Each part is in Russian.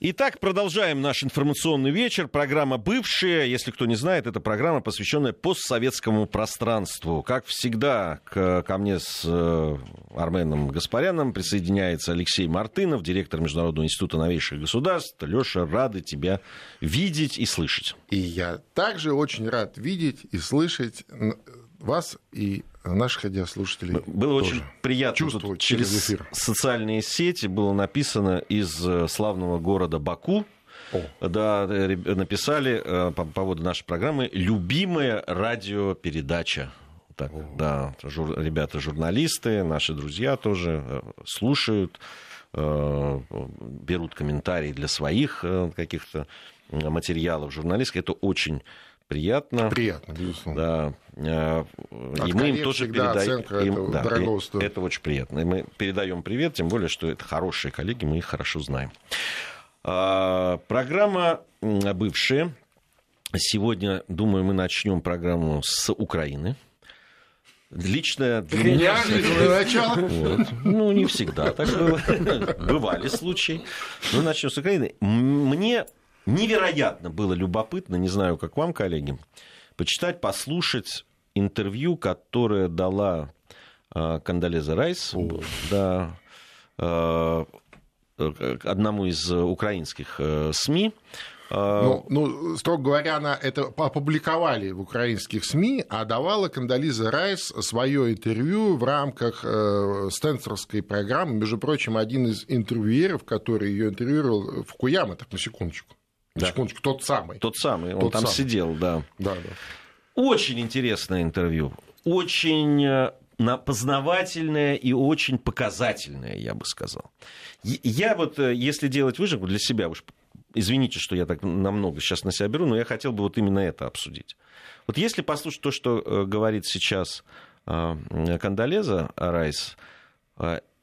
Итак, продолжаем наш информационный вечер. Программа «Бывшая». Если кто не знает, это программа, посвященная постсоветскому пространству. Как всегда, к, ко мне с э, Арменом Гаспаряном присоединяется Алексей Мартынов, директор Международного института новейших государств. Леша, рады тебя видеть и слышать. И я также очень рад видеть и слышать вас и наших радиослушателей. Было тоже. очень приятно. Тут через, через эфир. социальные сети было написано из э, славного города Баку. О. Да, написали э, по поводу нашей программы «Любимая радиопередача». Так, О. да, жур, ребята журналисты, наши друзья тоже э, слушают, берут комментарии для своих каких-то материалов журналистских. Это очень приятно. Приятно, безусловно. Да. Э, и мы им тоже передаем. Им, да, это, это очень приятно. И мы передаем привет, тем более, что это хорошие коллеги, мы их хорошо знаем. А, программа бывшая. Сегодня, думаю, мы начнем программу с Украины. Лично для меня... начало. Вот. Ну, не всегда так было. Бывали случаи. Ну, начнем с Украины. Мне невероятно было любопытно, не знаю, как вам, коллеги, почитать, послушать интервью, которое дала э, Кандалеза Райс, О. да, э, одному из украинских э, СМИ. Ну, ну, строго говоря, она это опубликовали в украинских СМИ, а давала Кандализа Райс свое интервью в рамках э, Стенсорской программы. Между прочим, один из интервьюеров, который ее интервьюировал, в Куяма, так на секундочку. Да. Секундочку, тот самый. Тот самый, он тот там самый. сидел, да. Да, да. Очень интересное интервью. Очень э, познавательное и очень показательное, я бы сказал. Я вот, э, если делать выжимку для себя, уж извините, что я так намного сейчас на себя беру, но я хотел бы вот именно это обсудить. Вот если послушать то, что э, говорит сейчас Кандалеза Райс,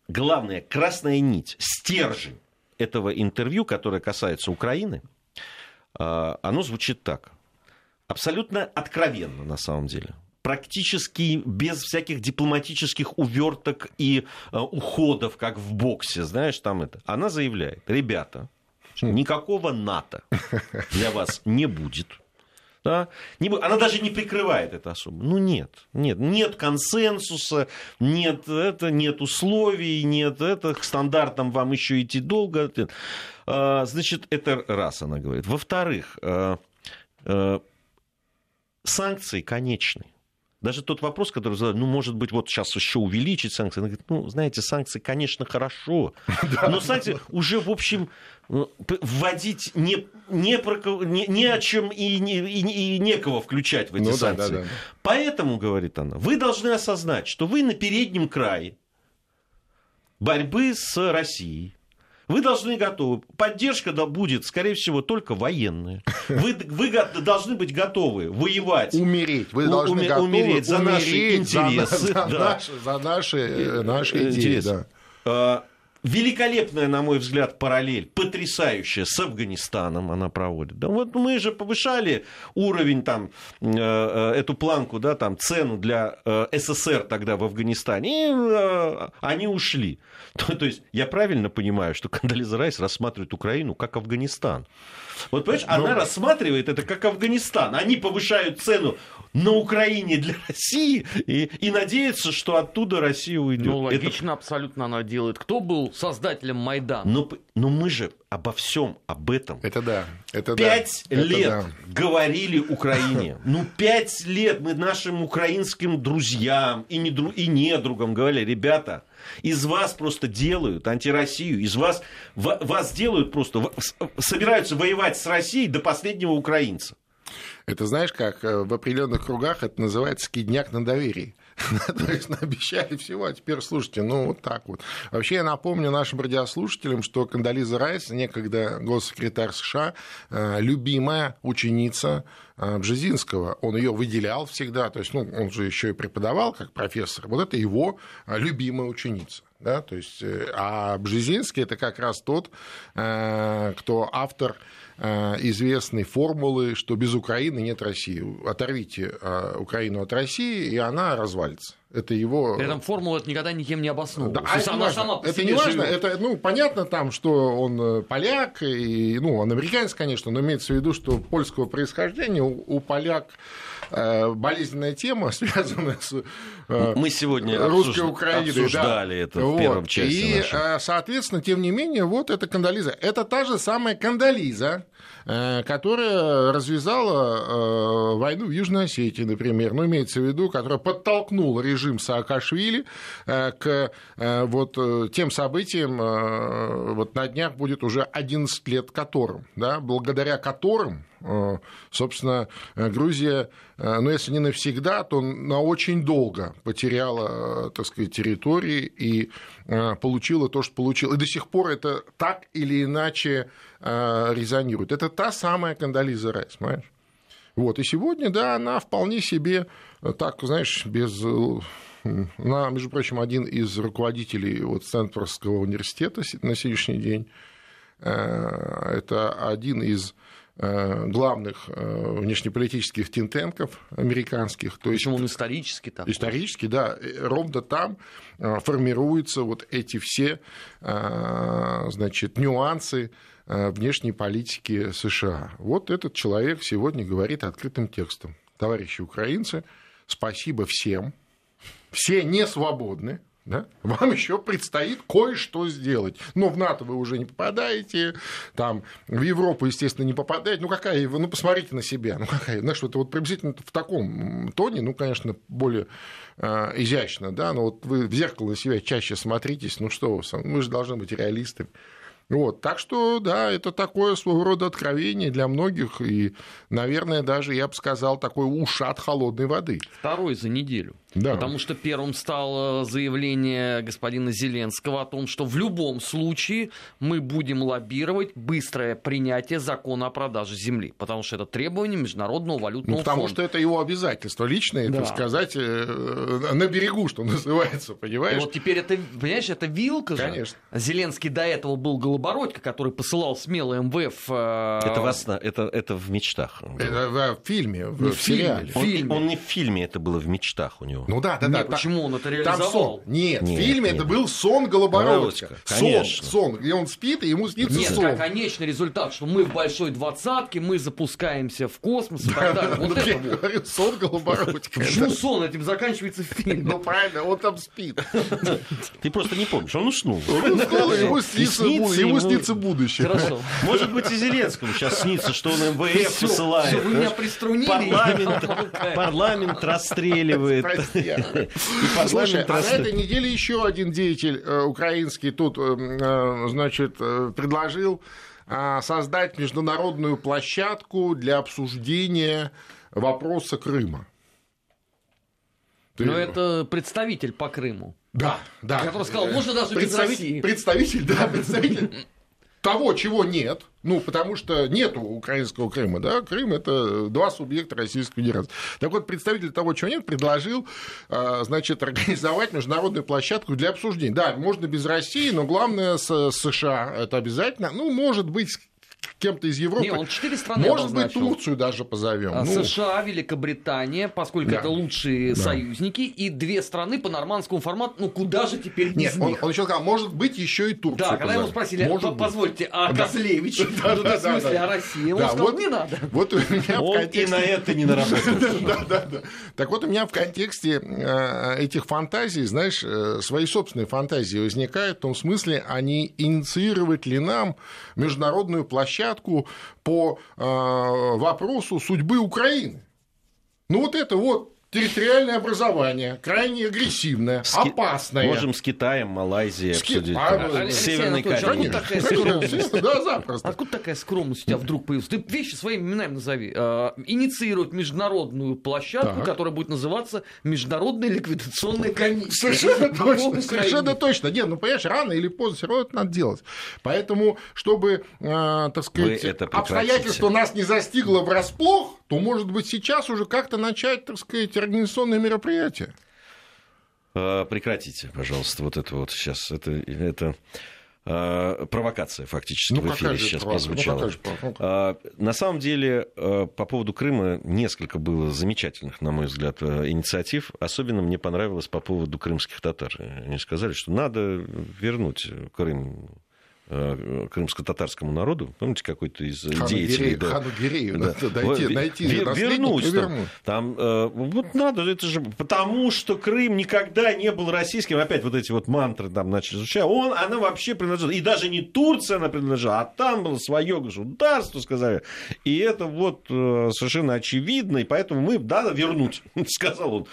главная красная нить, стержень этого интервью, которое касается Украины – оно звучит так. Абсолютно откровенно, на самом деле. Практически без всяких дипломатических уверток и а, уходов, как в боксе, знаешь, там это. Она заявляет, ребята, никакого НАТО для вас не будет. Да? Не, она даже не прикрывает это особо. Ну нет, нет, нет консенсуса, нет, это, нет условий, нет это, к стандартам вам еще идти долго. А, значит, это раз она говорит. Во-вторых, а, а, санкции конечны. Даже тот вопрос, который задали, ну, может быть, вот сейчас еще увеличить санкции. Она говорит, ну, знаете, санкции, конечно, хорошо, но санкции уже, в общем, э, вводить не, не, не, не о чем и, не, и, и некого включать в эти ну, санкции. Да, да, да. Поэтому, говорит она, вы должны осознать, что вы на переднем крае борьбы с Россией вы должны готовы. Поддержка да, будет, скорее всего, только военная. Вы, вы должны быть готовы воевать. Умереть. Вы должны уме, готовы умереть за наши интересы. За, за, да. наши, за наши, э, наши идеи. Интересы. Да. Великолепная, на мой взгляд, параллель, потрясающая, с Афганистаном она проводит. Да вот мы же повышали уровень, там, э, э, эту планку, да, там, цену для СССР тогда в Афганистане, и они ушли. То, то есть я правильно понимаю, что Кондолиза Райс рассматривает Украину как Афганистан. Вот, понимаешь, Но... она рассматривает это как Афганистан. Они повышают цену на Украине для России и, и надеется, что оттуда Россия уйдет. Ну, логично это... абсолютно она делает. Кто был создателем Майдана? Но, но мы же обо всем об этом. Это да. Это пять да. лет это да. говорили Украине. Ну, пять лет мы нашим украинским друзьям и, недру... и недругам говорили, ребята, из вас просто делают антироссию, из вас, вас делают просто, собираются воевать с Россией до последнего украинца. Это знаешь как, э, в определенных кругах это называется скидняк на доверии. То есть обещали всего, а теперь слушайте, ну вот так вот. Вообще я напомню нашим радиослушателям, что Кандализа Райс, некогда госсекретарь США, э, любимая ученица э, Бжезинского. Он ее выделял всегда, то есть ну, он же еще и преподавал как профессор. Вот это его любимая ученица. Да, то есть, а Бжезинский это как раз тот, кто автор известной формулы, что без Украины нет России. Оторвите э, Украину от России, и она развалится. Это его... При этом формула это никогда никем не обосновывалась. Да, это, она важно. сама по это не важно, живет. это, ну, понятно там, что он э, поляк, и, ну, он американец, конечно, но имеется в виду, что польского происхождения у, у поляк э, болезненная тема, связанная с э, Мы сегодня русской обсуж- Украиной. обсуждали да. это в Вот. первом части И, нашей. э, соответственно, тем не менее, вот эта Кандализа. Это та же самая Кандализа, э, которая развязала э, войну в Южной Осетии, например, ну, имеется в виду, которая подтолкнула режим Саакашвили э, к э, вот э, тем событиям, э, вот на днях будет уже 11 лет которым, да, благодаря которым, э, собственно, э, Грузия, э, ну, если не навсегда, то на очень долго потеряла, э, так сказать, территории и э, получила то, что получила. И до сих пор это так или иначе э, резонирует. Это та самая Кандализа Райс, понимаешь? Вот, и сегодня, да, она вполне себе, э, так, знаешь, без... э, Она, между прочим, один из руководителей вот Стэнфордского университета на сегодняшний день. Э, Это один из э, главных э, внешнеполитических тинтенков американских. То есть Причем он исторически там. Исторически, да, э, ровно там э, формируются вот эти все, э, значит, нюансы э, внешней политики США. Вот этот человек сегодня говорит открытым текстом. Товарищи украинцы, спасибо всем, все не свободны, да? Вам еще предстоит кое-что сделать. Но в НАТО вы уже не попадаете, там, в Европу, естественно, не попадаете. Ну, какая, ну, посмотрите на себя. Ну, какая, знаешь, вот, вот приблизительно в таком тоне, ну, конечно, более э, изящно, да, но вот вы в зеркало на себя чаще смотритесь, ну, что вы, вы же должны быть реалистами. Вот, так что, да, это такое своего рода откровение для многих, и, наверное, даже, я бы сказал, такой ушат холодной воды. Второй за неделю. Да. Потому что первым стало заявление господина Зеленского о том, что в любом случае мы будем лоббировать быстрое принятие закона о продаже земли. Потому что это требование Международного валютного Ну, потому фонда. что это его обязательство личное, Да. так сказать, э, на берегу, что называется, И понимаешь? вот теперь это, понимаешь, это вилка же. Конечно. Зеленский до этого был Голобородько, который посылал смело МВФ. э, Это, сна- это, это в мечтах. Это в фильме, в, Не в сериале. В Он, фильме. он не в фильме, это было в мечтах у него. Ну да, да, да. Нет, та- почему он это Там реализовал? сон. Нет, Нет, в фильме нет. это был сон Голобородько. Голобородько, Сон, конечно. сон, где он спит, и ему снится Нет, сон. как конечный результат, что мы в большой двадцатке, мы запускаемся в космос и так далее. Вот Ну, это я вот. говорю, сон Голобородько. Почему сон этим заканчивается фильм? Ну правильно, он там спит. Ты просто не помнишь, он уснул. Он уснул, ему снится ему снится будущее. Хорошо. Может быть, и Зеленскому сейчас снится, что он МВФ Всё, посылает. вы меня приструнили. Парламент, парламент расстреливает. Слушай, а на этой неделе еще один деятель э, украинский тут, э, э, значит, э, предложил создать международную площадку для обсуждения вопроса Крыма. Ты- Но это представитель по Крыму. Да, да. Который сказал, можно даже без Представитель- России. Представитель, да, представитель того, чего нет, ну, потому что нету украинского Крыма, да, Крым – это два субъекта Российской Федерации. Так вот, представитель того, чего нет, предложил, а, значит, организовать международную площадку для обсуждения. Да, можно без России, но главное с США это обязательно. Ну, может быть, кем-то из Европы. Не, он четыре страны Может быть, обозначил. Турцию даже позовем. А Ну, США, Великобритания, поскольку Да. это лучшие Да. союзники, и две страны по нормандскому формату, ну куда же теперь без Нет, он, них? он еще сказал, может быть, еще и Турцию Да, когда его позовем. спросили, Может «По- быть. позвольте, а Да. Козлевич? Да, Ну, да, в смысле, да, а да. Россия? Он Да, сказал, вот- не надо. Вот у меня в Он и контексте... на это не наработал. Да, да, да. Так вот, у меня в контексте э, этих фантазий, знаешь, э, свои собственные фантазии возникают в том смысле, а не инициировать ли нам международную площадку по э, вопросу судьбы Украины. Ну, вот это вот территориальное образование, крайне агрессивное, С опасное. Можем с Китаем, Малайзией С Ки- обсудить. А, Северной а запросто. Откуда такая скромность у тебя вдруг появилась? Ты вещи своими именами назови. Э, Инициировать международную площадку, Так. которая будет называться Международная ликвидационная комиссия. Совершенно точно, совершенно точно. Нет, ну, понимаешь, рано или поздно все равно это надо делать. Поэтому, чтобы, э, так сказать, обстоятельство нас не застигло врасплох, то, может быть, сейчас уже как-то начать, так сказать, организационные мероприятия. Э, Прекратите, пожалуйста, вот это вот сейчас. Это, это... Э, провокация фактически ну, в эфире сейчас прозвучала. Ну, а, на самом деле, по поводу Крыма несколько было замечательных, на мой взгляд, инициатив. Особенно мне понравилось по поводу крымских татар. Они сказали, что надо вернуть Крым крымско-татарскому народу, помните, какой-то из Хану деятелей... Гирею, да, Хану Гирею да. надо дойти, найти Вер, вернуть. Там, там, э, вот надо, это же потому, что Крым никогда не был российским. Опять вот эти вот мантры там начали звучать. Он, она вообще принадлежала, и даже не Турция она принадлежала, а там было свое государство, сказали. И это вот э, совершенно очевидно, и поэтому мы надо вернуть, сказал он.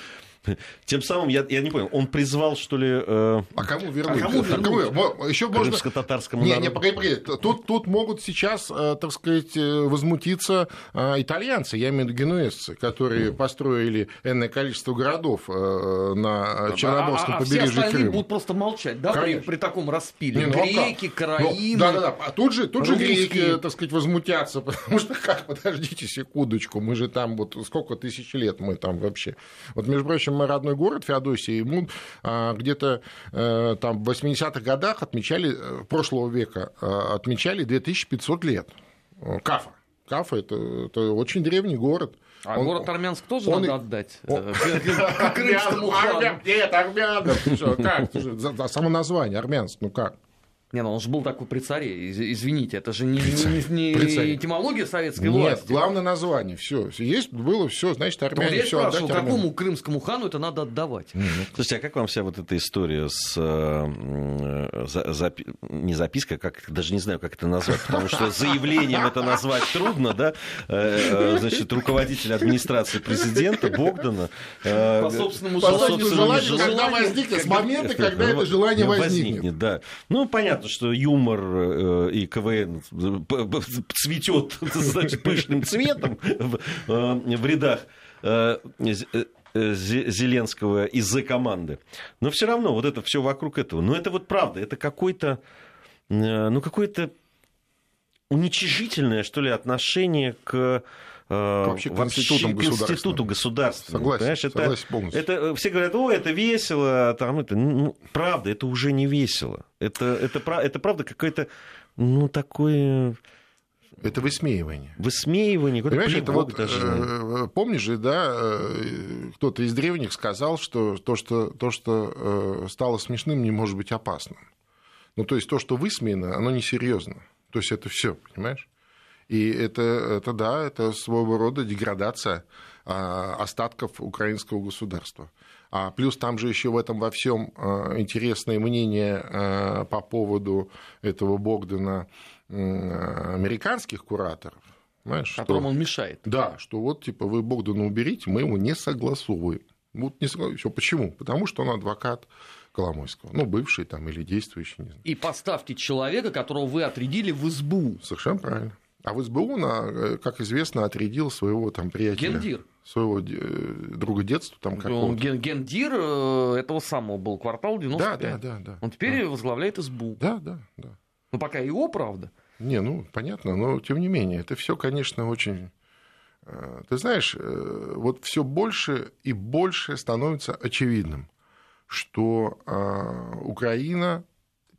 Тем самым, я, я не понял, он призвал, что ли... Э... А кому вернуть? А кому вернуть? А кому? Еще можно... татарскому не, народу. Не, погоди, погоди. Тут, тут могут сейчас, э, так сказать, э, возмутиться э, итальянцы, я имею в виду генуэзцы, которые mm. построили энное количество городов на Черноморском а, а, побережье а все Крыма. будут просто молчать, да, при, при таком распиле? Не, ну, греки, ну, караимы... Да, да, да. А тут же, тут же греки, так сказать, возмутятся, потому что как, подождите секундочку, мы же там вот сколько тысяч лет мы там вообще. Вот, между прочим, мой родной город Феодосия, ему а, где-то э, там в 80-х годах отмечали, э, прошлого века э, отмечали 2500 лет. Кафа. Кафа это, это очень древний город. А он, город Армянск тоже он, надо отдать он, крымскому хану. Нет, армянам. Как? Само название, Армянск, ну как? Не, ну он же был такой при царе, извините, это же не, не, не этимология советской Нет, власти. Нет, главное название, все, есть, было все, значит, армяне я все спрашивал, какому крымскому хану это надо отдавать? Mm-hmm. Слушайте, а как вам вся вот эта история с, э, за, за, не записка, как, даже не знаю, как это назвать, потому что заявлением это назвать трудно, да, э, э, значит, руководитель администрации президента Богдана. По собственному желанию. Когда возникнет, с момента, когда это желание возникнет. Да, ну, понятно понятно, что юмор э, и КВН цветет значит, пышным цветом в, э, рядах э, Зеленского из-за команды. Но все равно вот это все вокруг этого. Но это вот правда, это какой-то, ну, какое-то уничижительное, что ли, отношение к вообще к институтам к институту государства. Согласен, согласен полностью. Это, это, все говорят, о, это весело, там это, ну, правда, это уже не весело. Это, это, это правда какое-то, ну, такое... Это высмеивание. Высмеивание, Понимаешь, это вот, даже. Э, помнишь же, да, э, кто-то из древних сказал, что то, что, то, что стало смешным, не может быть опасным. Ну, то есть то, что высмеяно, оно несерьезно. То есть это все, понимаешь? И это, это да, это своего рода деградация а, остатков украинского государства. А плюс там же еще в этом во всем а, интересное мнение а, по поводу этого Богдана американских кураторов. Знаешь, Которому что, он мешает. Да, что вот типа вы Богдана уберите, мы его не согласовываем. Вот не согласовываем. Почему? Потому что он адвокат Коломойского. Ну, бывший там или действующий. Не знаю. И поставьте человека, которого вы отрядили в избу. Совершенно правильно. А в СБУ, э, как известно, отрядил своего там приятеля. Гендир. Своего э, друга детства. Там, Он ген, гендир э, этого самого был, квартал 95. Да, да, да. да Он теперь да. возглавляет СБУ. Да, да, да. Ну, пока его, правда. Не, ну, понятно, но тем не менее, это все, конечно, очень... Ты знаешь, вот все больше и больше становится очевидным, что Украина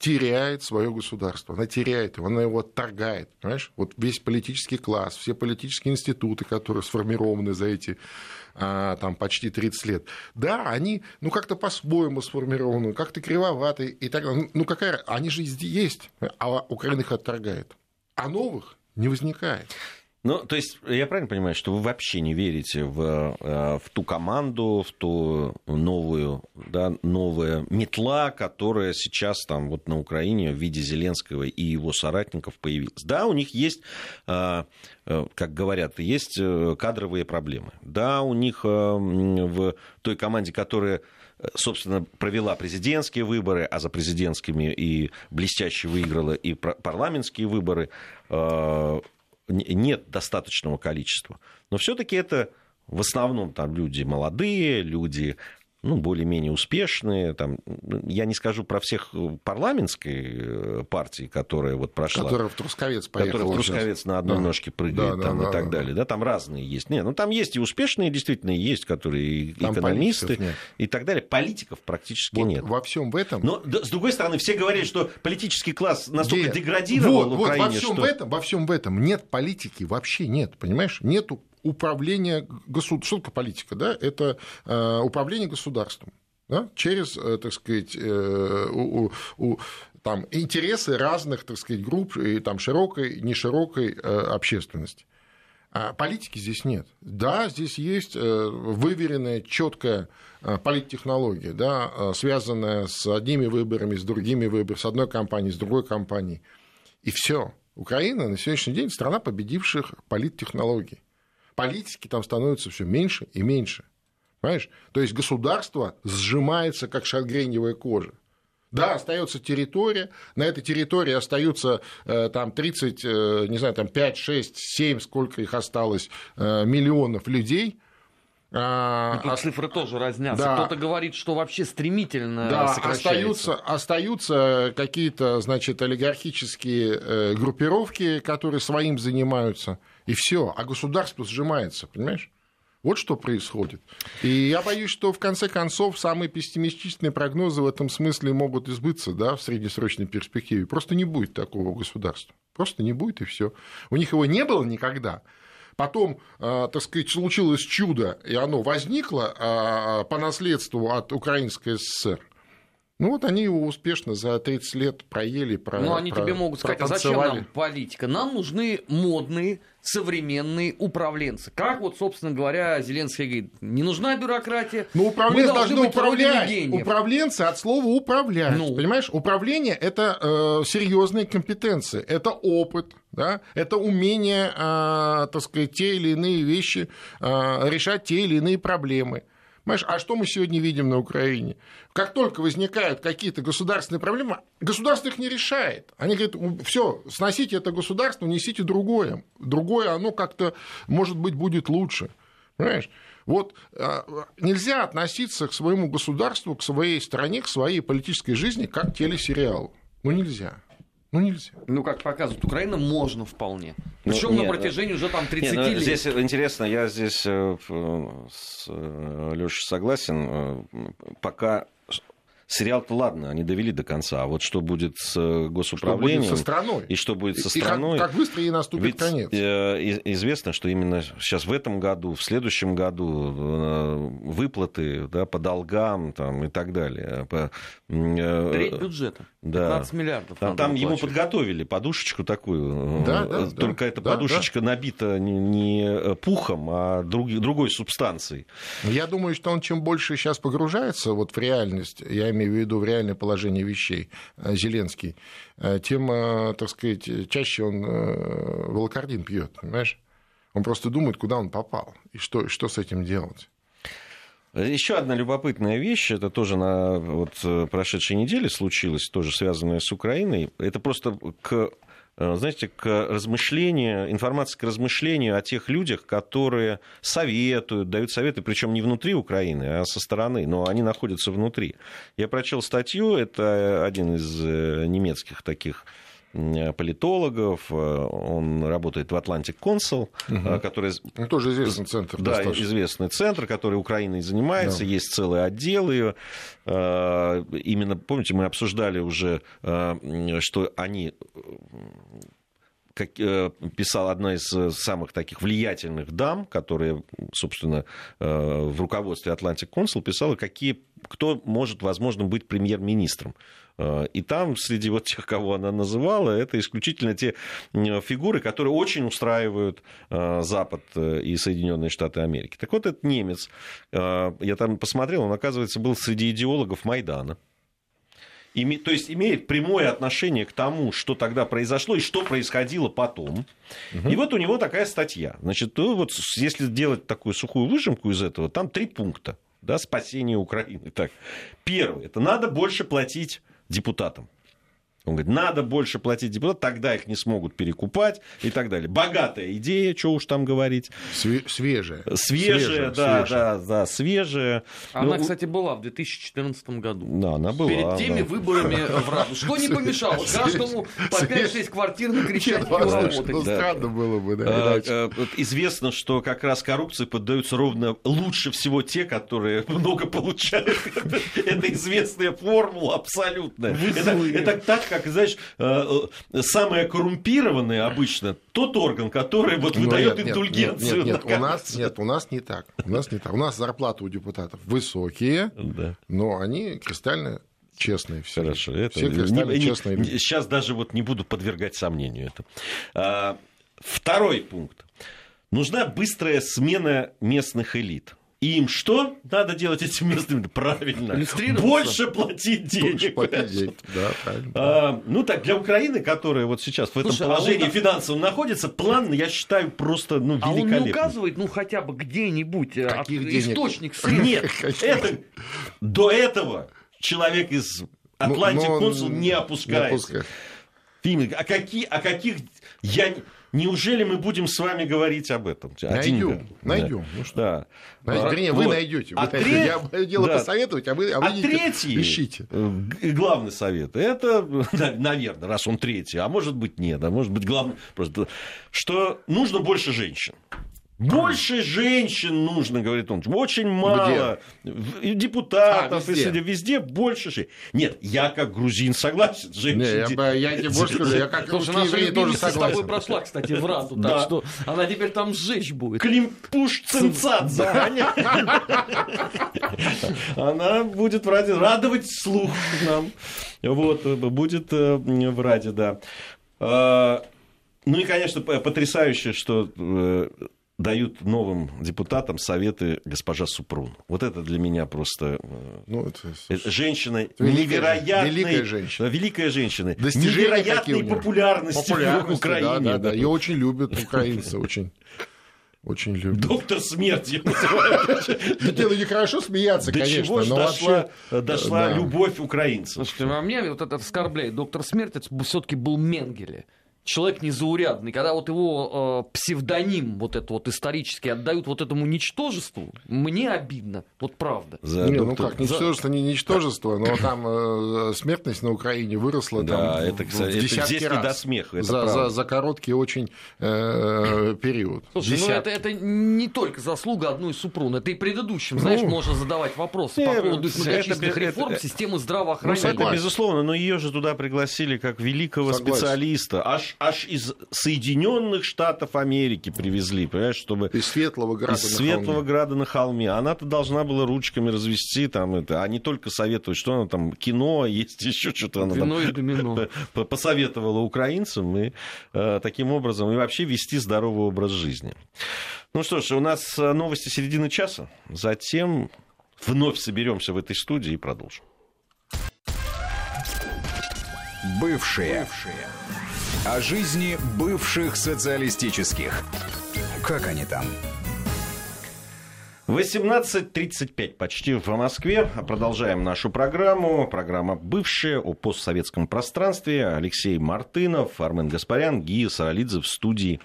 теряет свое государство, она теряет его, она его отторгает, понимаешь? Вот весь политический класс, все политические институты, которые сформированы за эти а, там почти 30 лет, да, они, ну, как-то по-своему сформированы, как-то кривоватые и так далее. Ну, какая, они же есть, а Украина их отторгает, а новых не возникает. Ну, то есть, я правильно понимаю, что вы вообще не верите в, э, в ту команду, в ту новую, да, новая метла, которая сейчас там вот на Украине в виде Зеленского и его соратников появилась. Да, у них есть, э, э, как говорят, есть кадровые проблемы. Да, у них в той команде, которая собственно, провела президентские выборы, а за президентскими и блестяще выиграла и парламентские выборы, нет достаточного количества. Но все-таки это в основном там люди молодые, люди ну, более-менее успешные. Там, я не скажу про всех парламентской партии, которая вот прошла. Которая в Трусковец поехала. Которая в Трусковец сейчас. на одной да. ножке прыгает да, там, да, и так да, далее. Да. там разные есть. Нет, ну там есть и успешные, действительно, есть, которые там экономисты и так далее. Политиков практически вот нет. Во всем в этом. Но, с другой стороны, все говорят, что политический класс настолько нет. деградировал вот, в Украине, вот во всем что... в этом, во всем в этом нет политики вообще нет, понимаешь? Нету управление государством. Что такое политика? Да? Это э, управление государством да? через, э, так сказать, э, у, у, там, интересы разных, так сказать, групп и там, широкой, неширокой общественности. А политики здесь нет. Да, здесь есть выверенная, четкая политтехнология, да, связанная с одними выборами, с другими выборами, с одной компанией, с другой компанией. И все. Украина на сегодняшний день страна победивших политтехнологий политики там становится все меньше и меньше. Понимаешь? То есть государство сжимается, как шатгреневая кожа. Да, остается территория, на этой территории остаются э, там 30, э, не знаю, там 5, 6, 7, сколько их осталось, э, миллионов людей. А, тут а, цифры тоже разнятся. Да, Кто-то говорит, что вообще стремительно да, остаются, остаются какие-то, значит, олигархические группировки, которые своим занимаются и все, а государство сжимается, понимаешь? Вот что происходит. И я боюсь, что в конце концов самые пессимистичные прогнозы в этом смысле могут избыться да, в среднесрочной перспективе. Просто не будет такого государства. Просто не будет, и все. У них его не было никогда. Потом, а, так сказать, случилось чудо, и оно возникло а, по наследству от Украинской ССР. Ну вот они его успешно за 30 лет проели, про, Ну они про, тебе могут сказать, а зачем нам политика? Нам нужны модные, современные управленцы. Как вот, собственно говоря, Зеленский говорит, не нужна бюрократия. Ну управленцы должны, должны управлять. Управленцы от слова управлять. Ну. Понимаешь, управление это э, серьезные компетенции, это опыт, да, это умение, э, так сказать, те или иные вещи, э, решать те или иные проблемы. Понимаешь, а что мы сегодня видим на Украине? Как только возникают какие-то государственные проблемы, государство их не решает. Они говорят, все, сносите это государство, несите другое. Другое, оно как-то, может быть, будет лучше. Понимаешь? Вот а, нельзя относиться к своему государству, к своей стране, к своей политической жизни как к телесериалу. Ну нельзя. Ну, нельзя. Ну, как показывает Украина, можно вполне. Причем ну, на протяжении уже там 30 нет, ну, лет. Здесь интересно, я здесь э, с э, Лешей согласен. Э, пока Сериал-то ладно, они довели до конца, а вот что будет с э, госуправлением... Что будет со страной. И что будет со страной... И как, как быстро ей наступит Ведь конец. Э, известно, что именно сейчас в этом году, в следующем году э, выплаты да, по долгам там, и так далее. По, Треть бюджета. Да. 15 миллиардов. Там, там ему подготовили подушечку такую. Да, да, Только да, эта да, подушечка да. набита не, не пухом, а друг, другой субстанцией. Я думаю, что он чем больше сейчас погружается вот в реальность, я имею в виду в реальное положение вещей, э, Зеленский, э, тем, э, так сказать, чаще он волокордин пьет, понимаешь? Он просто думает, куда он попал и что, что с этим делать. Еще одна любопытная вещь, это тоже на вот прошедшей неделе случилось, тоже связанное с Украиной. Это просто к знаете, к размышлению, информация к размышлению о тех людях, которые советуют, дают советы, причем не внутри Украины, а со стороны, но они находятся внутри. Я прочел статью, это один из э, немецких таких политологов, э, он работает в Atlantic Council, угу. который... Ну, тоже известный центр. Да, достаточно. известный центр, который Украиной занимается, да. есть целый отдел ее. Именно, помните, мы обсуждали уже, что они как писала одна из самых таких влиятельных дам, которая, собственно, в руководстве Atlantic Council писала, какие, кто может, возможно, быть премьер-министром Э, и там, среди вот тех, кого она называла, это исключительно те фигуры, которые очень устраивают э, Запад э, и Соединенные Штаты Америки. Так вот, этот немец, я там посмотрел, он, оказывается, был среди идеологов Майдана. Име, то есть имеет прямое отношение к тому, что тогда произошло и что происходило потом. Угу. И вот у него такая статья. Значит, ну, вот если делать такую сухую выжимку из этого, там три пункта да, спасения Украины. Так. Первый, это надо больше платить депутатам. Он говорит, надо больше платить депутатам, тогда их не смогут перекупать и так далее. Богатая идея, что уж там говорить. Све- свежая. Свежая, да, да, да, свежая. Она, Ну, кстати, была в 2014 году. Да, она была. Перед теми да. выборами в Раду. Что не помешало каждому по 5-6 квартир накричать и работать. странно было бы, да. А, вот Известно, что как раз коррупции поддаются ровно лучше всего те, которые много получают. Это известная формула абсолютная. Это, это так, как, знаешь, э, э, самое коррумпированное обычно тот орган, который вот Ну, выдает нет, нет, индульгенцию. Нет, нет, на у нас, нет, у нас не так. У нас не так. У нас зарплаты у депутатов высокие, Да. но они кристально честные все. Хорошо, это все кристально не- не- честные люди. Сейчас даже вот не буду подвергать сомнению это. А, второй пункт. Нужна быстрая смена местных элит. И им что надо делать этим местным? Правильно. Больше платить денег. Больше платить денег. Да, правильно. А, ну так, для Украины, которая вот сейчас в этом Слушай, а положении он- финансовом находится, план, я считаю, просто ну, А он не великолепный. указывает, ну, хотя бы где-нибудь э, Каких от- денег? источник средств. Нет, это до этого человек из Ну, Атлантик консул не не опускается. опускает. Фильмы, о, какие, о каких... Я... не- Неужели мы будем с вами говорить об этом? О Найдем, деньгах? найдем. Да. Ну что? Да. Знаете, А, Вернее, вы вот. найдете. А найдете. треть- Я мое дело да. посоветовать, а вы, а вы А идите, третий, ищите. э, главный совет, это, наверное, раз он третий, а может быть нет, а может быть главный, просто, что нужно больше женщин. Больше женщин нужно, говорит он. Очень мало. И депутатов, А, и везде. среди- везде больше женщин. Нет, я как грузин согласен. Не, Женщин, я, бы- я тебе больше скажу, я как Слушай, русский наша еврей тоже любимица с тобой согласен. прошла, кстати, в Раду, Да. так что она теперь там сжечь будет. Климпуш Цинцадзе. Она будет радовать слух нам. Вот, будет э, в Раде, да. А, Ну и, конечно, потрясающе, что э, дают новым депутатам советы госпожа Супрун. Вот это для меня просто э, Ну, это, э, женщина Великая невероятной... великая женщина. Великая женщина. Достижения Невероятной популярности, популярность, в Украине. Да, да, да. Ее очень любят украинцы, очень, очень любят. Доктор смерти. Не, ну нехорошо смеяться, До конечно, чего но дошла, вообще... дошла да. любовь украинцев. Слушайте, а мне вот это оскорбляет. Доктор Смерть это все-таки был Менгеле. Человек незаурядный. Когда вот его э, псевдоним, вот это вот исторически, отдают вот этому ничтожеству, мне обидно. Вот правда. За Не, ну как, ничтожество, не ничтожество, но там э, смертность на Украине выросла Да, там, это, в- кстати, в это десятки не раз до смеха, это за, правда. за, за короткий очень э, период. Слушай, ну это, это не только заслуга одной из Супрун, это и предыдущим, Ну, знаешь, можно задавать вопросы не, по поводу их это- многочисленных это- реформ это- системы Ну, здравоохранения. это безусловно, но ее же туда пригласили как великого Согласен. специалиста. Аж, аж из Соединенных Штатов Америки привезли, понимаешь, чтобы Из Светлого Града из на Светлого холме. Града на холме. Она-то должна была ручками развести там это, а не только советовать, что она там кино, есть еще что-то она там Вино и домино. посоветовала украинцам и э, таким образом и вообще вести здоровый образ жизни. Ну что ж, у нас э, новости середины часа. Затем вновь соберемся в этой студии и продолжим. Бывшие. О жизни бывших социалистических. Как они там? 18.35 почти в Москве. Продолжаем нашу программу. Программа «Бывшая» о постсоветском пространстве. Алексей Мартынов, Армен Гаспарян, Гия Саралидзе в студии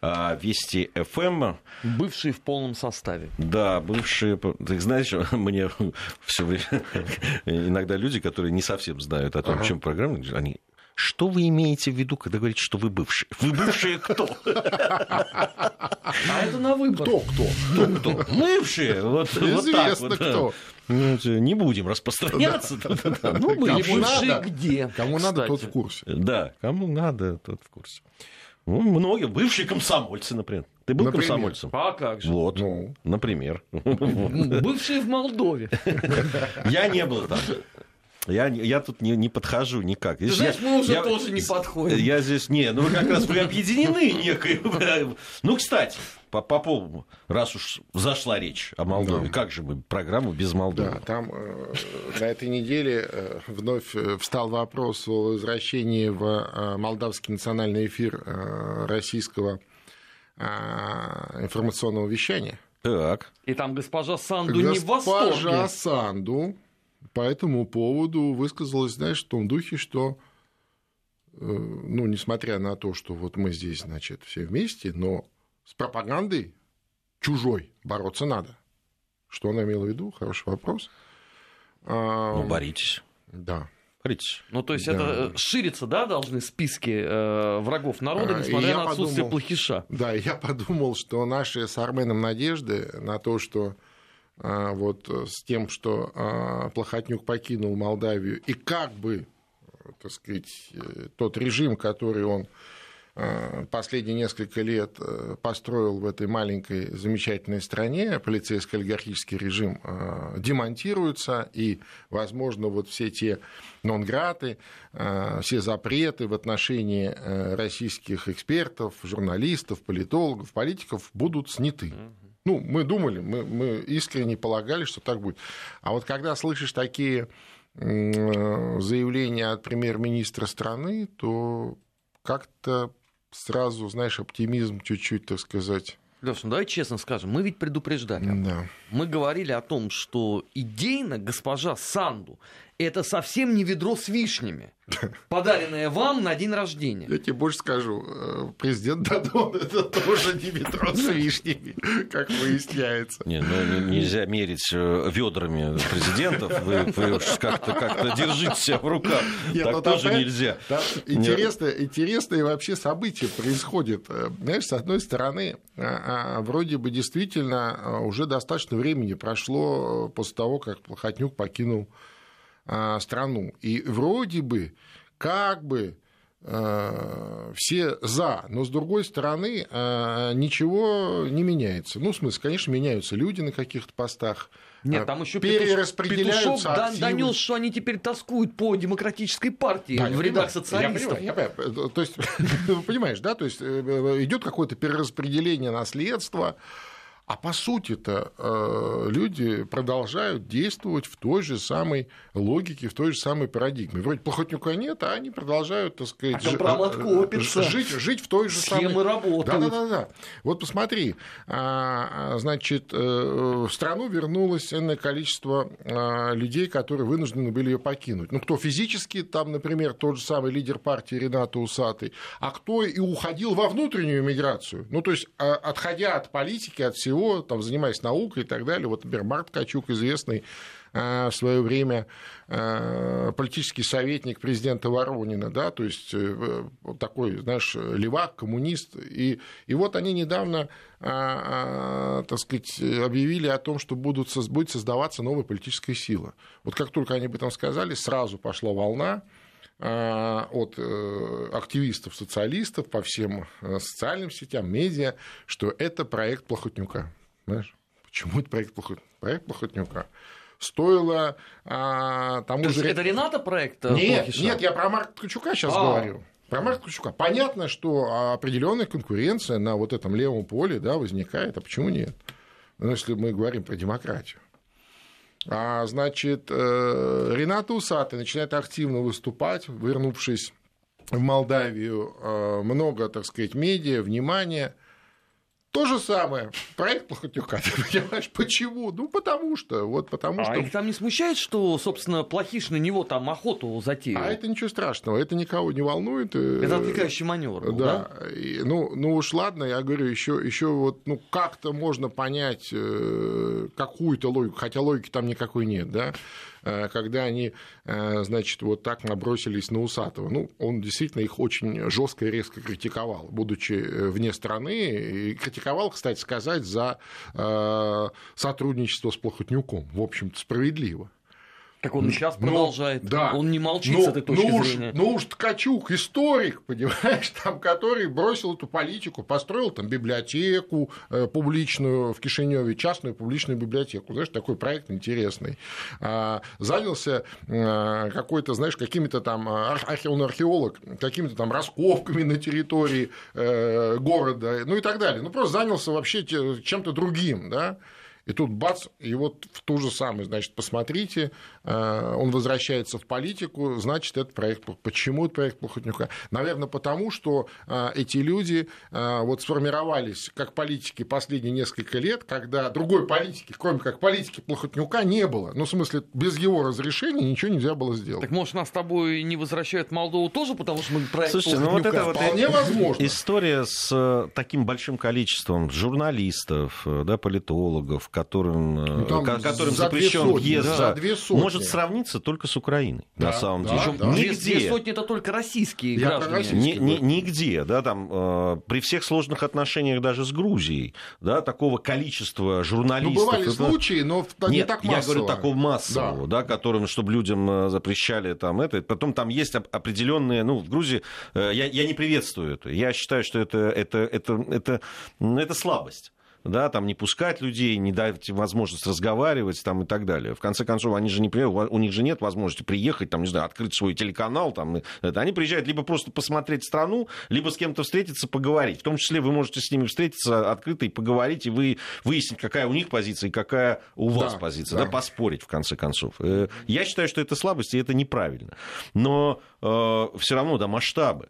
а, Вести ФМ. Бывший в полном составе. Да, бывшие... Ты знаешь, мне все время... Иногда люди, которые не совсем знают о том, о чем программа, они... Что вы имеете в виду, когда говорите, что вы бывшие? Вы бывшие кто? А это на выбор. Кто, кто? Кто? кто? Бывшие. Вот, вот так Известно вот, кто. Ну, Не будем распространяться. Ну, Кому бывшие надо? где? Кому надо, тот в курсе. Да, кому надо, тот в курсе. Ну, многие. Бывшие комсомольцы, например. Ты был Например. комсомольцем? А как же? Вот, Ну. например. М, Бывшие в Молдове. Я не был там. Я, я тут не, не подхожу никак. Ты Здесь знаешь, я- мы уже я- тоже не подходим. Я здесь не, ну как раз вы объединены некой. Ну, кстати, по, по поводу, раз уж зашла речь о Молдове, Да. как же мы программу без Молдовы? Да, там э, на этой неделе э, вновь э, встал вопрос о возвращении в э, молдавский национальный эфир э, российского э, информационного вещания. Так. И там госпожа Санду не в Госпожа восторге. Санду по этому поводу высказалась, знаешь, в том духе, что ну, несмотря на то, что вот мы здесь, значит, все вместе, но с пропагандой чужой бороться надо. Что она имела в виду? Хороший вопрос. Ну, боритесь. Да. Боритесь. Ну, то есть Да. это э, шириться, да, должны списки э, врагов народа, А, несмотря на отсутствие подумал- плохиша. Да, я подумал, что наши с Арменом надежды на то, что а, вот э, с тем, что а, Плохотнюк покинул Молдавию, и как бы, э, так сказать, э, тот режим, который он а, последние несколько лет построил в этой маленькой замечательной стране, полицейско-олигархический режим а, демонтируется, и, возможно, вот все те нонграты, а, все запреты в отношении российских экспертов, журналистов, политологов, политиков будут сняты. Ну, мы думали, мы, мы искренне полагали, что так будет. А вот когда слышишь такие заявления от премьер-министра страны, то как-то сразу, знаешь, оптимизм чуть-чуть, так сказать. Леша, ну давай честно скажем, мы ведь предупреждали. Да. Мы говорили о том, что идейно госпожа Санду это совсем не ведро с вишнями, подаренное вам на день рождения. Я тебе больше скажу, э, президент Дадон это тоже не метро с вишнями, как выясняется. Не, ну не- нельзя мерить э, ведрами президентов. Вы, вы как-то как держите себя в руках. Нет, так ну, там, тоже понимаешь, нельзя. там интересное, интересное вообще событие происходит. Э, Знаешь, с одной стороны, а, а, вроде бы действительно уже достаточно времени прошло после того, как Плохотнюк покинул страну. И вроде бы, как бы э, все за, но с другой стороны э, ничего не меняется. Ну, в смысле, конечно, меняются люди на каких-то постах. Нет, э, там еще перераспределяются активы. донес, что они теперь тоскуют по демократической партии Да, в рядах понимаю, социалистов. Я понимаю, я понимаю. То есть, понимаешь, да, то есть э, идет какое-то перераспределение наследства, а по сути-то э, люди продолжают действовать в той же самой логике, в той же самой парадигме. Вроде Плохотнюка нет, а они продолжают, так сказать, А компромат жи- копится. жить, жить в той же Схемы самой... работают. Да, да, да, да. Вот посмотри, а, а, значит, э, в страну вернулось энное количество а, людей, которые вынуждены были ее покинуть. Ну, кто физически, там, например, тот же самый лидер партии Рената Усатый, а кто и уходил во внутреннюю миграцию. Ну, то есть, отходя от политики, от всего, там, занимаясь наукой и так далее. Вот, например, Март Качук, известный а, в свое время а, политический советник президента Воронина, да, то есть э, такой, знаешь, левак, коммунист. И, и вот они недавно, так сказать, объявили о том, что будут, будет создаваться новая политическая сила. Вот как только они об этом сказали, сразу пошла волна от э, активистов, социалистов по всем э, социальным сетям, медиа, что это проект Плохотнюка. Понимаешь? Почему это проект Плохотнюка? Проект Плохотнюка стоило а, тому То же... это Рената проект? э, Нет, Плохиша? нет, я про Марка Ткачука сейчас А. говорю. Про Марка Ткачука. Понятно, что определенная конкуренция на вот этом левом поле да, возникает, а почему нет? Ну, если мы говорим про демократию. А, значит, э, Рената Усатый начинает активно выступать, вернувшись в Молдавию, э, много, так сказать, медиа, внимания. То же самое. Проект Плохотнюка. Ты понимаешь, почему? Ну, потому что. Вот потому А что... их там не смущает, что, собственно, Плохиш на него там охоту затеял? А это ничего страшного, это никого не волнует. э, Это отвлекающий маневр. да? Да, и, ну, ну уж ладно, я говорю, еще, еще вот, ну, как-то можно понять э, какую-то логику, хотя логики там никакой нет, да, когда они, э, значит, вот так набросились на Усатого. Ну, он действительно их очень жестко и резко критиковал, будучи э, вне страны, и критиковал, кстати сказать, за э, сотрудничество с Плохотнюком, в общем-то, справедливо. Так он сейчас Ну, продолжает. да. Он не молчит Ну, с этой точки ну уж, зрения. Ну уж Ткачук, историк, понимаешь, там, который бросил эту политику, построил там библиотеку э, публичную в Кишиневе, частную публичную библиотеку. Знаешь, такой проект интересный. А, занялся а, какой-то, знаешь, какими-то там, арх- архе- он археолог, какими-то там раскопками на территории э, города, ну и так далее. Ну, просто занялся вообще чем-то другим, да. И тут бац, и вот в ту же самую, значит, посмотрите, э, он возвращается в политику, значит, это проект. Почему это проект Плохотнюка? Наверное, потому что э, эти люди э, вот сформировались как политики последние несколько лет, когда другой политики, кроме как политики Плохотнюка, не было. Ну, в смысле, без его разрешения ничего нельзя было сделать. Так может, нас с тобой не возвращают Молдову тоже, потому что мы проект Слушайте, ну вот это вот Вполне возможно. история с таким большим количеством журналистов, да, политологов, которым, Ну, там ко- которым за запрещен сотни, въезд, да, за- за две сотни. может сравниться только с Украиной, Да, на самом да, деле. да. Нигде. две сотни это только российские Я граждане. российских. Ни- ни- нигде, да, там, э, при всех сложных отношениях даже с Грузией, да, такого количества Ну, журналистов. бывали это- случаи, но в- не Нет, так я массово. говорю такого массового, да, которым, чтобы людям э, запрещали там это. Потом там есть оп- определенные, ну, в Грузии, э, я, я не приветствую это. Я считаю, что это, это, это, это, ну, это слабость да, там не пускать людей, не дать возможность разговаривать там, и так далее. В конце концов, они же не у них же нет возможности приехать, там, не знаю, открыть свой телеканал. Там, это. Они приезжают либо просто посмотреть страну, либо с кем-то встретиться, поговорить. В том числе вы можете с ними встретиться открыто и поговорить, и вы выяснить, какая у них позиция и какая у вас Да, позиция, да. да. поспорить в конце концов. Э, Я считаю, что это слабость, и это неправильно. Но все равно, да, масштабы.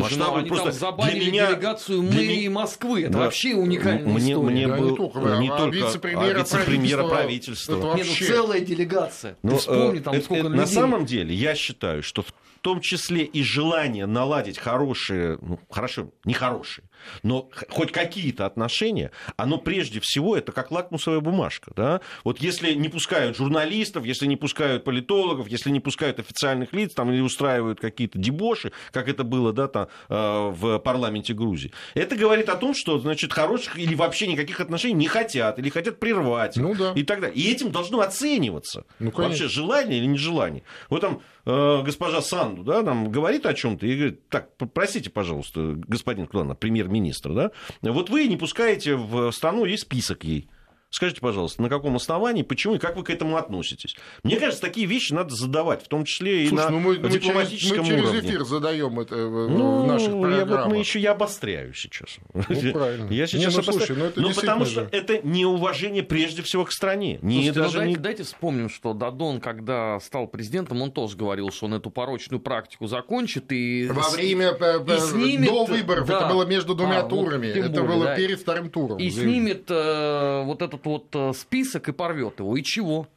Слушай, ну, Масштабы они просто там забанили для меня- делегацию для мэрии меня- Москвы. Это Да. вообще уникальная Мне- история. мне Да, был- не только, не а только- вице-премьера а вице-премьера правительства. правительства. Это ну вообще- целая делегация. Но, Ты вспомни, э, там это- сколько это людей. На самом деле, я считаю, что в том числе и желание наладить хорошие, ну, хорошо, не хорошие, но хоть какие-то отношения, оно прежде всего это как лакмусовая бумажка. Да? Вот если не пускают журналистов, если не пускают политологов, если не пускают официальных лиц там, или устраивают какие-то дебоши, как это было да, там, э, в парламенте Грузии, это говорит о том, что значит, хороших или вообще никаких отношений не хотят, или хотят прервать Ну да. и так далее. И этим должно оцениваться. Ну, конечно. Вообще, желание или нежелание. Вот там э, госпожа Санду, да, там говорит о чем-то и говорит, так, простите, пожалуйста, господин, кто она, премьер-министр, да, вот вы не пускаете в страну, есть список ей. Скажите, пожалуйста, на каком основании, почему и как вы к этому относитесь? Мне кажется, такие вещи надо задавать, в том числе и Слушай, на ну мы, мы через, дипломатическом мы через уровне. эфир задаем это в, Ну, наших я, программах. вот мы еще я обостряю сейчас. Ну, правильно. Я Не, сейчас ну, обостряю. слушай, ну, это Ну, потому действительно что же. это неуважение прежде всего к стране. Не Слушайте, ну даже дайте, не... дайте вспомним, что Дадон, когда стал президентом, он тоже говорил, что он эту порочную практику закончит и... Во с- время э, и э, снимет- до выборов да. это было между двумя А, вот турами. тем это более, было да. перед вторым туром. И снимет э, вот этот вот э, список и порвет его. И чего?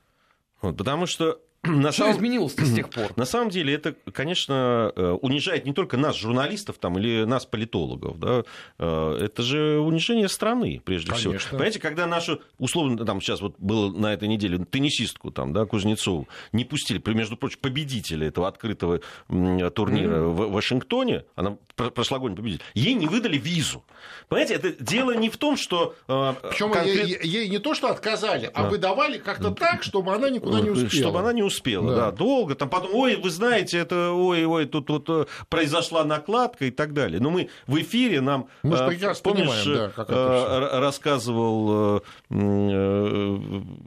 Вот, потому что на Что самом... изменилось-то с тех пор? На самом деле это, конечно, э, унижает не только нас, журналистов там, или нас, политологов. Да? Э, Это же унижение страны, прежде всего. Конечно. Понимаете, когда нашу, условно, там сейчас вот было на этой неделе теннисистку там, да, Кузнецову, не пустили, между прочим, победителя этого открытого турнира в Вашингтоне, она прошлогодний победитель, ей не выдали визу. Понимаете, это дело не в том, что... э, Причем конкрет- ей, ей не то, что отказали, а Да. выдавали как-то так, чтобы она никуда не успела. Чтобы она не успела, Да. да. долго. Там потом, ой, вы знаете, это, ой, ой, тут вот э, произошла накладка и так далее. Но мы в эфире нам, Мы э, помнишь, понимаем, да, как э, это р- рассказывал э, э,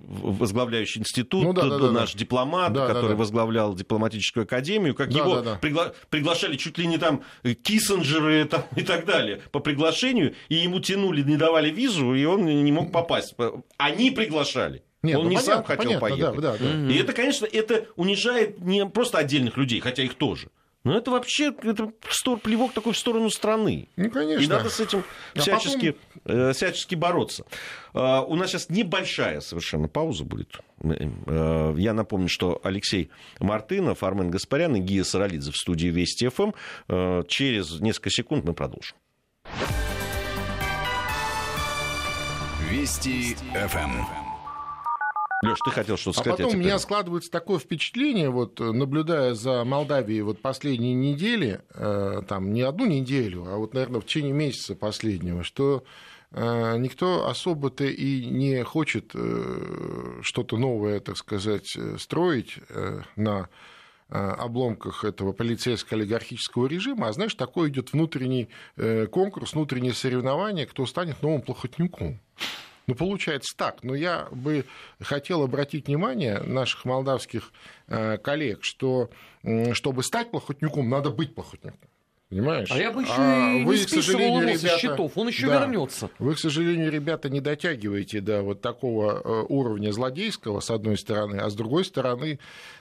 возглавляющий институт, Ну да, да, да, наш да. дипломат, Да, да, который да. возглавлял дипломатическую академию, как Да, его да, да. пригла- приглашали чуть ли не там Киссинджеры там, и так далее по приглашению, и ему тянули, не давали визу, и он не мог попасть. Они приглашали. Нет, он ну, не сам понятно, хотел понятно, поехать. да, да, да. И это, конечно, это унижает не просто отдельных людей, хотя их тоже. Но это вообще это стор- плевок такой в сторону страны. Ну, конечно. И надо с этим А всячески, э, всячески бороться. А, У нас сейчас небольшая совершенно пауза будет. Э, Я напомню, что Алексей Мартынов, Армен Гаспарян и Гия Саралидзе в студии Вести ФМ. Э, Через несколько секунд мы продолжим. Вести ФМ. Леш, ты хотел что-то А сказать? я потом у меня складывается такое впечатление, вот э, наблюдая за Молдавией вот последние недели, э, там не одну неделю, а вот, наверное, в течение месяца последнего, что э, никто особо-то и не хочет что-то новое, так сказать, строить на обломках этого полицейско-олигархического режима, а знаешь, такой идет внутренний конкурс, внутреннее соревнование, кто станет новым плохотнюком. Ну, получается так. Но я бы хотел обратить внимание наших молдавских э, коллег, что чтобы стать плохотнюком, надо быть плохотнюком. Понимаешь? А я бы еще а и вы, не его со счетов, он еще да, вернется. Вы, к сожалению, ребята, не дотягиваете до вот такого э, уровня злодейского, с одной стороны, а с другой стороны,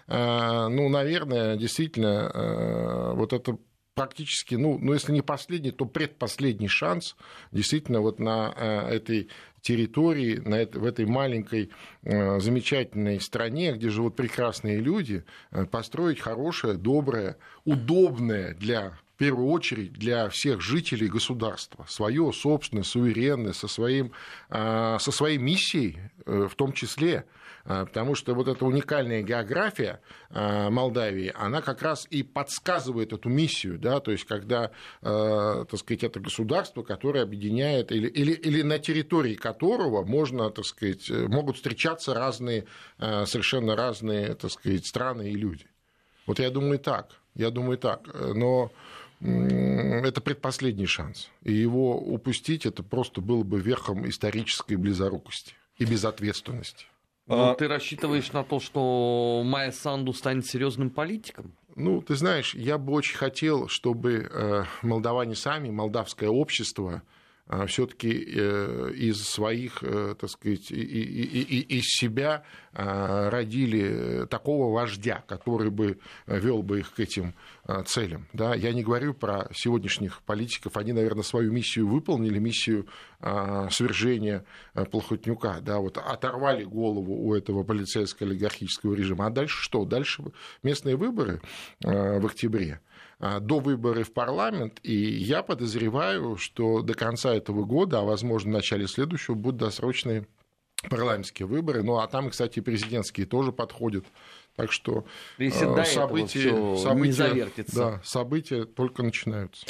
э, ну, наверное, действительно, вот это практически, ну, ну, если не последний, то предпоследний шанс действительно вот на этой территории, на это, в этой маленькой замечательной стране, где живут прекрасные люди, построить хорошее, доброе, удобное для первую очередь для всех жителей государства, свое собственное, суверенное, со, своим, со своей миссией э, в том числе, потому что вот эта уникальная география а, Молдавии, она как раз и подсказывает эту миссию, да, то есть когда, так сказать, это государство, которое объединяет, или, или, или на территории которого можно, так сказать, могут встречаться разные, совершенно разные, так сказать, страны и люди. Вот я думаю так, я думаю так, но это предпоследний шанс. И его упустить, это просто было бы верхом исторической близорукости и безответственности. Ну, а... ты рассчитываешь на то, что Майя Санду станет серьезным политиком? Ну, ты знаешь, я бы очень хотел, чтобы э, молдаване сами, молдавское общество все-таки э, из своих, э, так сказать, из себя а, родили такого вождя, который бы вел бы их к этим а, целям. Да? Я не говорю про сегодняшних политиков, они, наверное, свою миссию выполнили, миссию свержения Плохотнюка, да, вот оторвали голову у этого полицейско-олигархического режима. А дальше что? Дальше местные выборы в октябре. А, до выборов в парламент, и я подозреваю, что до конца этого года, а возможно в начале следующего, будут досрочные парламентские выборы. Ну, а там, кстати, президентские тоже подходят. Так что Если события, события, да, события только начинаются.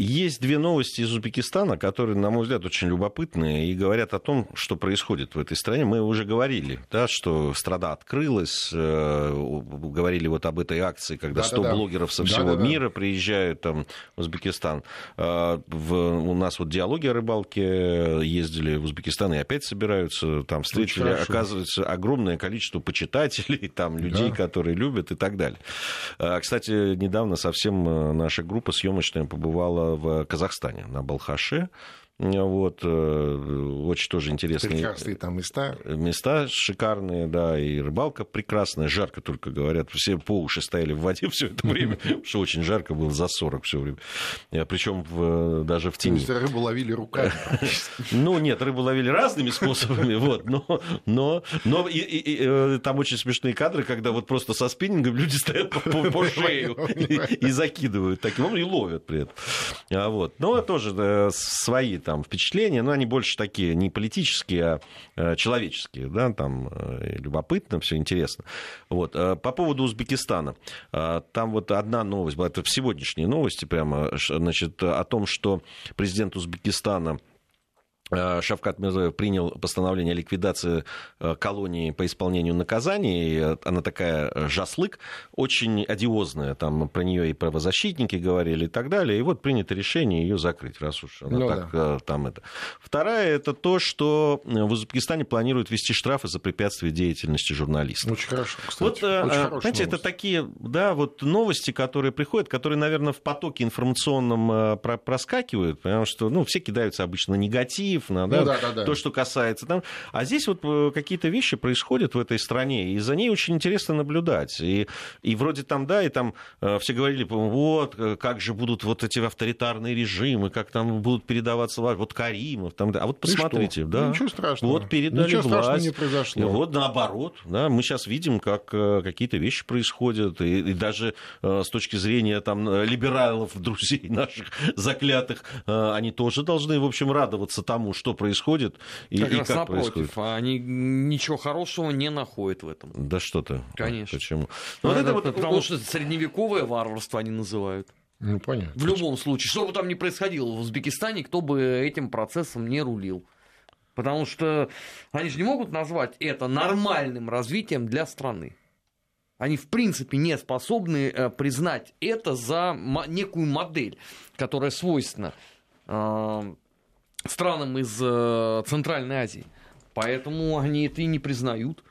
Есть две новости из Узбекистана, которые, на мой взгляд, очень любопытные и говорят о том, что происходит в этой стране. Мы уже говорили, да, что страна открылась, э, говорили вот об этой акции, когда 100 да, да, блогеров со всего да, мира приезжают там, в Узбекистан. Э, в, у нас вот диалоги о рыбалке ездили в Узбекистан и опять собираются, там встретили, оказывается, огромное количество почитателей, там людей, да. которые любят и так далее. Э, кстати, недавно совсем э, наша группа съемочная побывала в Казахстане, на Балхаше. Вот, э, очень тоже интересные Прекрасные там места. Места шикарные, да, и рыбалка прекрасная, жарко только, говорят, все по уши стояли в воде все это время, потому что очень жарко было за 40 все время, э, причем даже в тени. рыбу ловили руками. Ну, нет, рыбу ловили разными способами, вот, но, но, но и, и, и, э, там очень смешные кадры, когда вот просто со спиннингом люди стоят по, по, по шею и, и закидывают таким образом, и ловят при этом. А вот. Но тоже да, свои там впечатления, но они больше такие не политические, а э, человеческие, да, там э, любопытно, все интересно. Вот. Э, по поводу Узбекистана. Там вот одна новость была, это в сегодняшней новости прямо, значит, о том, что президент Узбекистана Шавкат Мирзоев принял постановление о ликвидации э, колонии по исполнению наказаний. Э, она такая жаслык, очень одиозная. Там про нее и правозащитники говорили и так далее. И вот принято решение ее закрыть, раз уж она ну, так да. там это. Вторая это то, что в Узбекистане планируют ввести штрафы за препятствие деятельности журналистов. Очень хорошо, кстати. Вот, очень знаете, это такие, да, вот новости, которые приходят, которые, наверное, в потоке информационном проскакивают, потому что, ну, все кидаются обычно на негатив, Ифна, да, ну, да, да, да. то, что касается там. А здесь вот э, какие-то вещи происходят в этой стране, и за ней очень интересно наблюдать. И, и вроде там, да, и там э, все говорили, вот, э, как же будут вот эти авторитарные режимы, как там будут передаваться власть, вот Каримов, там, да. а вот посмотрите, да. Ничего страшного. Вот передали Ничего власть. не произошло. И вот наоборот, да, мы сейчас видим, как какие-то вещи происходят, и, и даже с точки зрения там либералов, друзей наших заклятых, они тоже должны, в общем, радоваться тому, тому, что происходит и как, и как напротив, происходит. Они ничего хорошего не находят в этом. Да что-то. Конечно. Почему? Ну, вот это, вот, потому что средневековое варварство они называют. Ну, понятно. В любом случае, что бы там ни происходило в Узбекистане, кто бы этим процессом не рулил. Потому что они же не могут назвать это нормальным развитием для страны. Они, в принципе, не способны э, признать это за некую модель, которая свойственна э, странам из э, Центральной Азии. Поэтому они это и не признают.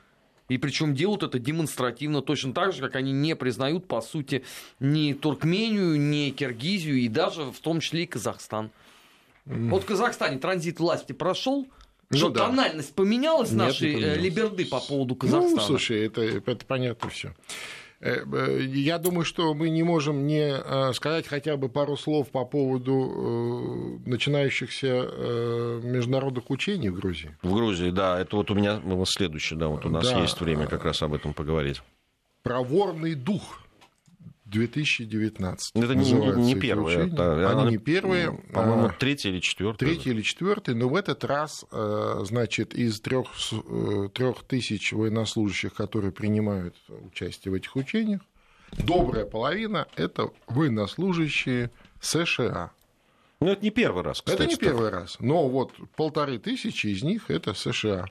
И причем делают это демонстративно, точно так же, как они не признают, по сути, ни Туркмению, ни Киргизию, и даже в том числе и Казахстан. Mm. Вот в Казахстане транзит власти прошел, ну, что да. тональность поменялась Нет, нашей э, либерды по поводу ну, Казахстана. Ну, слушай, это, это понятно все. Э, э, я думаю, что мы не можем не э, сказать хотя бы пару слов по поводу начинающихся международных учений в Грузии. В Грузии, да. Это вот у меня следующее, да, вот у нас да. есть время как раз об этом поговорить. Проворный дух 2019. Это не, не первое. Это, Они не первые. По-моему, а, третий или четвертый. Третий или четвертый, но в этот раз, э, значит, из трех, э, трех тысяч военнослужащих, которые принимают участие в этих учениях, добрая половина – это военнослужащие США. Ну, это не первый раз, кстати. Это не первый раз, но вот полторы тысячи из них – это США.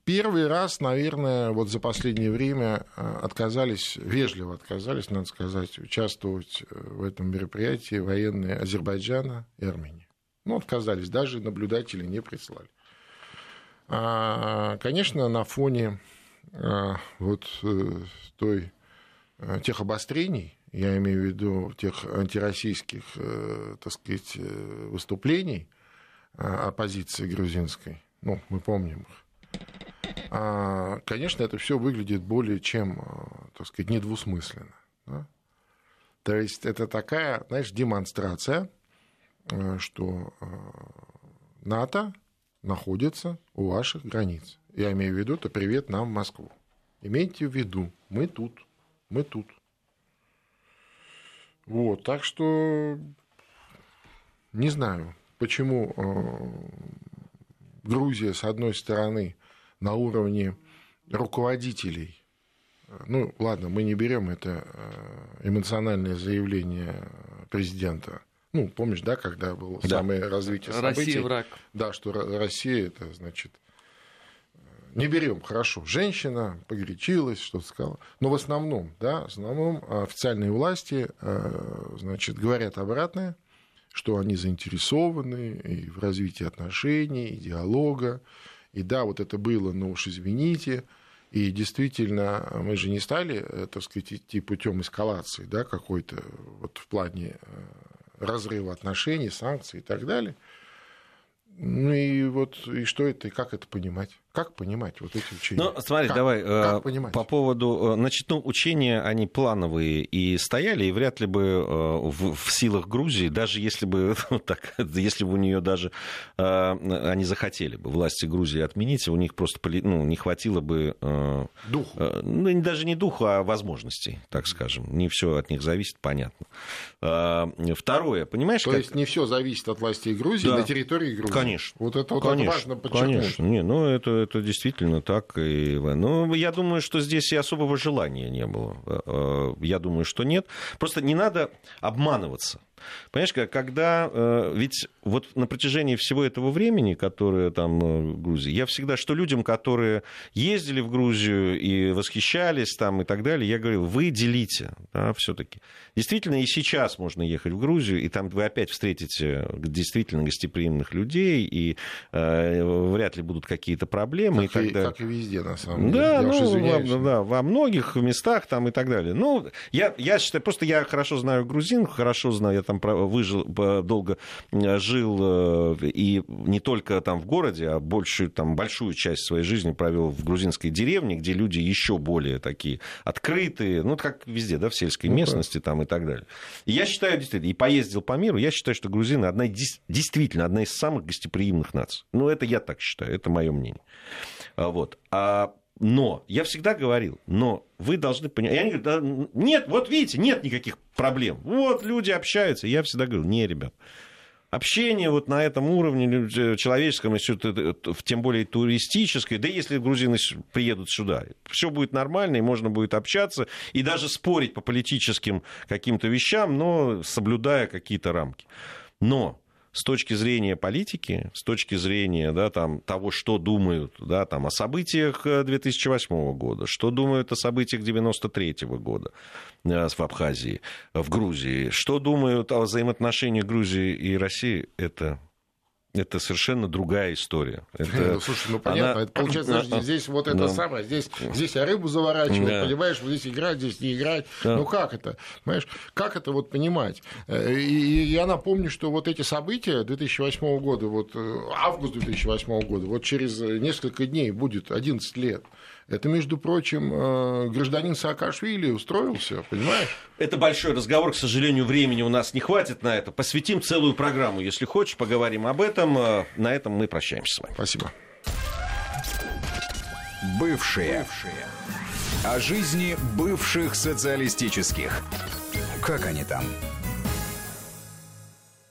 А, Первый раз, наверное, вот за последнее время э, отказались, вежливо отказались, надо сказать, участвовать э, в этом мероприятии военные Азербайджана и Армении. Ну, отказались, даже наблюдатели не прислали. А, конечно, на фоне э, вот той, тех обострений, я имею в виду тех антироссийских, так сказать, выступлений оппозиции грузинской, ну, мы помним их, а, конечно, это все выглядит более чем, а, так сказать, недвусмысленно. Да? То есть это такая, знаешь, демонстрация, а, что НАТО находится у ваших границ. Я имею в виду, это привет нам в Москву. Имейте в виду, мы тут, мы тут. Вот, так что не знаю, почему Грузия, с одной стороны, на уровне руководителей. Ну, ладно, мы не берем это э, эмоциональное заявление президента. Ну, помнишь, да, когда было да. самое развитие событий? Россия враг. Да, что Россия это значит. Не берем, хорошо. Женщина погорячилась, что-то сказала. Но в основном, да, в основном официальные власти, э, значит, говорят обратное, что они заинтересованы и в развитии отношений, и диалога, и да, вот это было, но уж извините. И действительно, мы же не стали, э, так сказать, идти путем эскалации, да, какой-то вот в плане э, разрыва отношений, санкций и так далее. Ну и вот и что это, и как это понимать? Как понимать вот эти учения? Ну, смотри, как? давай как э, понимать? по поводу... Э, значит, ну, учения, они плановые и стояли, и вряд ли бы э, в, в силах Грузии, даже если бы, так, если бы у нее даже они захотели бы, власти Грузии отменить, у них просто ну, не хватило бы... Духу. Ну, даже не духу, а возможностей, так скажем. Не все от них зависит, понятно. Второе, понимаешь... То как... есть не все зависит от властей Грузии да. на территории Грузии? Конечно. Вот это вот конечно, важно подчеркнуть. Конечно, не, ну это это действительно так. И, ну, я думаю, что здесь и особого желания не было. Э, э, я думаю, что нет. Просто не надо обманываться. Понимаешь, когда... Э, ведь вот на протяжении всего этого времени, которое там в Грузии, я всегда, что людям, которые ездили в Грузию и восхищались там и так далее, я говорил, вы делите, да, все-таки. Действительно, и сейчас можно ехать в Грузию, и там вы опять встретите действительно гостеприимных людей, и э, вряд ли будут какие-то проблемы. Как, и, и, как и везде, на самом деле. Да, я ну, во, да, во многих местах там и так далее. Ну, я, я считаю, просто я хорошо знаю грузин, хорошо знаю, я там выжил, долго жил, э, и не только там в городе, а большую, там, большую часть своей жизни провел в грузинской деревне, где люди еще более такие открытые, ну, как везде, да, в сельской ну, местности там и так далее. И я считаю, действительно, и поездил по миру, я считаю, что грузины одна, действительно одна из самых гостеприимных наций. Ну, это я так считаю, это мое мнение. А вот. А но, я всегда говорил, но вы должны понять. И они говорят, да, нет, вот видите, нет никаких проблем. Вот люди общаются. Я всегда говорю, не, ребят, общение вот на этом уровне человеческом, тем более туристическое, да если грузины приедут сюда, все будет нормально, и можно будет общаться, и даже спорить по политическим каким-то вещам, но соблюдая какие-то рамки. Но с точки зрения политики, с точки зрения да, там, того, что думают да, там, о событиях 2008 э, года, что думают о событиях 1993 года э, в Абхазии, в Грузии, что думают о взаимоотношениях Грузии и России, это это совершенно другая история. Это, ну, слушай, ну понятно, она... это получается, подожди, здесь вот это да. самое, здесь, здесь я рыбу заворачиваю, да. понимаешь, вот здесь играть, здесь не играть. Да. Ну как это? Понимаешь, как это вот понимать? Э, и, я напомню, что вот эти события 2008 года, вот э, август 2008 года, вот через несколько дней будет 11 лет. Это, между прочим, э, гражданин Саакашвили устроился, понимаешь? Это большой разговор, к сожалению, времени у нас не хватит на это. Посвятим целую программу, если хочешь, поговорим об этом. Э, на этом мы прощаемся с вами. Спасибо. Бывшие. Бывшие. О жизни бывших социалистических. Как они там?